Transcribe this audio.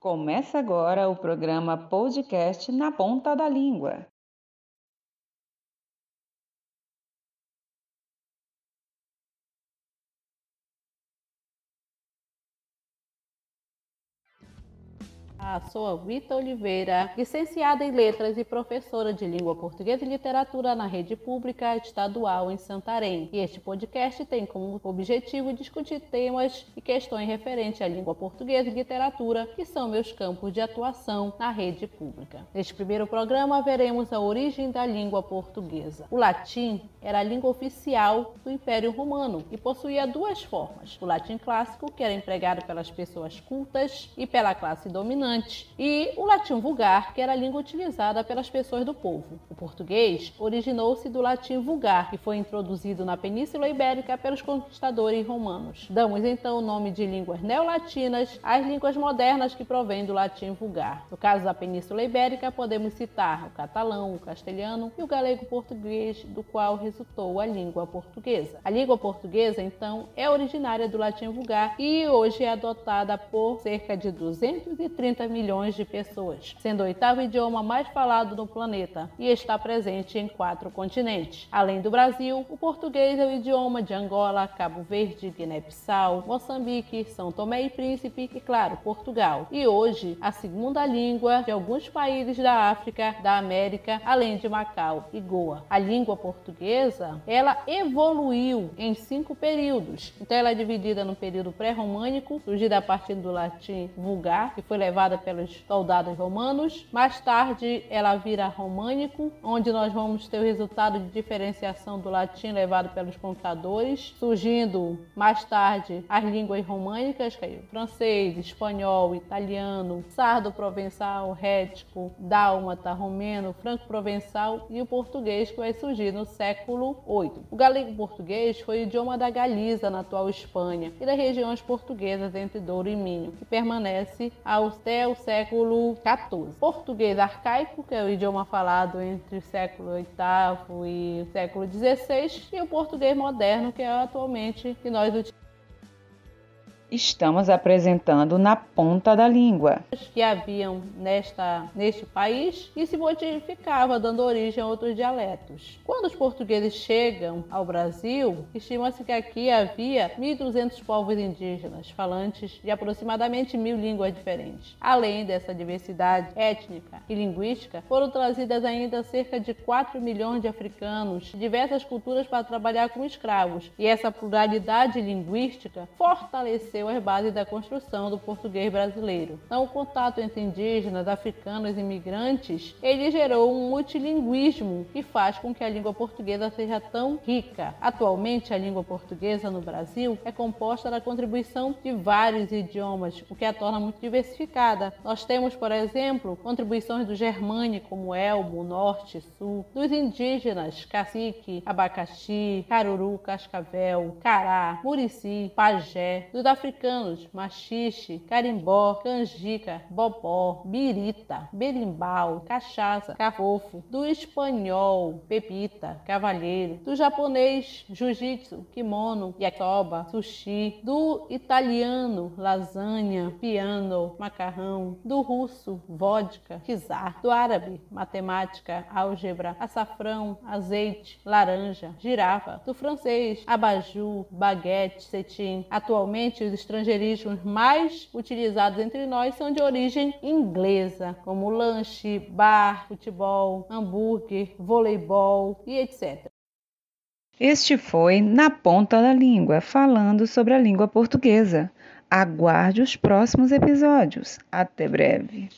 Começa agora o programa podcast Na Ponta da Língua. A Rita Oliveira, licenciada em Letras e professora de Língua Portuguesa e Literatura na Rede Pública Estadual em Santarém. E este podcast tem como objetivo discutir temas e questões referentes à língua portuguesa e literatura, que são meus campos de atuação na rede pública. Neste primeiro programa, veremos a origem da língua portuguesa. O latim era a língua oficial do Império Romano e possuía duas formas: o latim clássico, que era empregado pelas pessoas cultas e pela classe dominante e o latim vulgar, que era a língua utilizada pelas pessoas do povo. O português originou-se do latim vulgar, que foi introduzido na Península Ibérica pelos conquistadores romanos. Damos então o nome de línguas neolatinas às línguas modernas que provêm do latim vulgar. No caso da Península Ibérica, podemos citar o catalão, o castelhano e o galego português, do qual resultou a língua portuguesa. A língua portuguesa, então, é originária do latim vulgar e hoje é adotada por cerca de 230 30 milhões de pessoas, sendo o oitavo idioma mais falado no planeta e está presente em quatro continentes. Além do Brasil, o português é o idioma de Angola, Cabo Verde, Guiné-Bissau, Moçambique, São Tomé e Príncipe e, claro, Portugal. E hoje, a segunda língua de alguns países da África, da América, além de Macau e Goa. A língua portuguesa, ela evoluiu em cinco períodos. Então, ela é dividida no período pré-românico, surgida a partir do latim vulgar, que foi levado levada pelos soldados romanos. Mais tarde, ela vira românico, onde nós vamos ter o resultado de diferenciação do latim levado pelos computadores, surgindo mais tarde as línguas românicas, que é o francês, espanhol, italiano, sardo-provençal, rético, dálmata, romeno, franco-provençal e o português que vai surgir no século VIII. O galego-português foi o idioma da Galiza, na atual Espanha, e das regiões portuguesas entre Douro e Minho, que permanece até o século XIV. Português arcaico, que é o idioma falado entre o século VIII e o século XVI, e o português moderno, que é atualmente que nós utilizamos estamos apresentando na ponta da língua. Que haviam nesta, neste país e se modificava, dando origem a outros dialetos. Quando os portugueses chegam ao Brasil, estima-se que aqui havia 1.200 povos indígenas, falantes de aproximadamente mil línguas diferentes. Além dessa diversidade étnica e linguística, foram trazidas ainda cerca de 4 milhões de africanos de diversas culturas para trabalhar como escravos. E essa pluralidade linguística fortaleceu estabeleceu as bases da construção do português brasileiro. Então, o contato entre indígenas, africanos e imigrantes, ele gerou um multilinguismo que faz com que a língua portuguesa seja tão rica. Atualmente, a língua portuguesa no Brasil é composta da contribuição de vários idiomas, o que a torna muito diversificada. Nós temos, por exemplo, contribuições do germânico, como elmo, norte, sul, dos indígenas, cacique, abacaxi, caruru, cascavel, cará, murici, pajé, dos africanos africanos, machixe, carimbó, canjica, bobó, birita, berimbau, cachaça, cafofo, do espanhol, pepita, cavalheiro, do japonês, jiu-jitsu, kimono, yakisoba, sushi, do italiano, lasanha, piano, macarrão, do russo, vodka, kizar, do árabe, matemática, álgebra, açafrão, azeite, laranja, girafa, do francês, abajur, baguete, cetim. Atualmente, os estrangeirismos mais utilizados entre nós são de origem inglesa, como lanche, bar, futebol, hambúrguer, voleibol e etc. Este foi Na Ponta da Língua, falando sobre a língua portuguesa. Aguarde os próximos episódios. Até breve.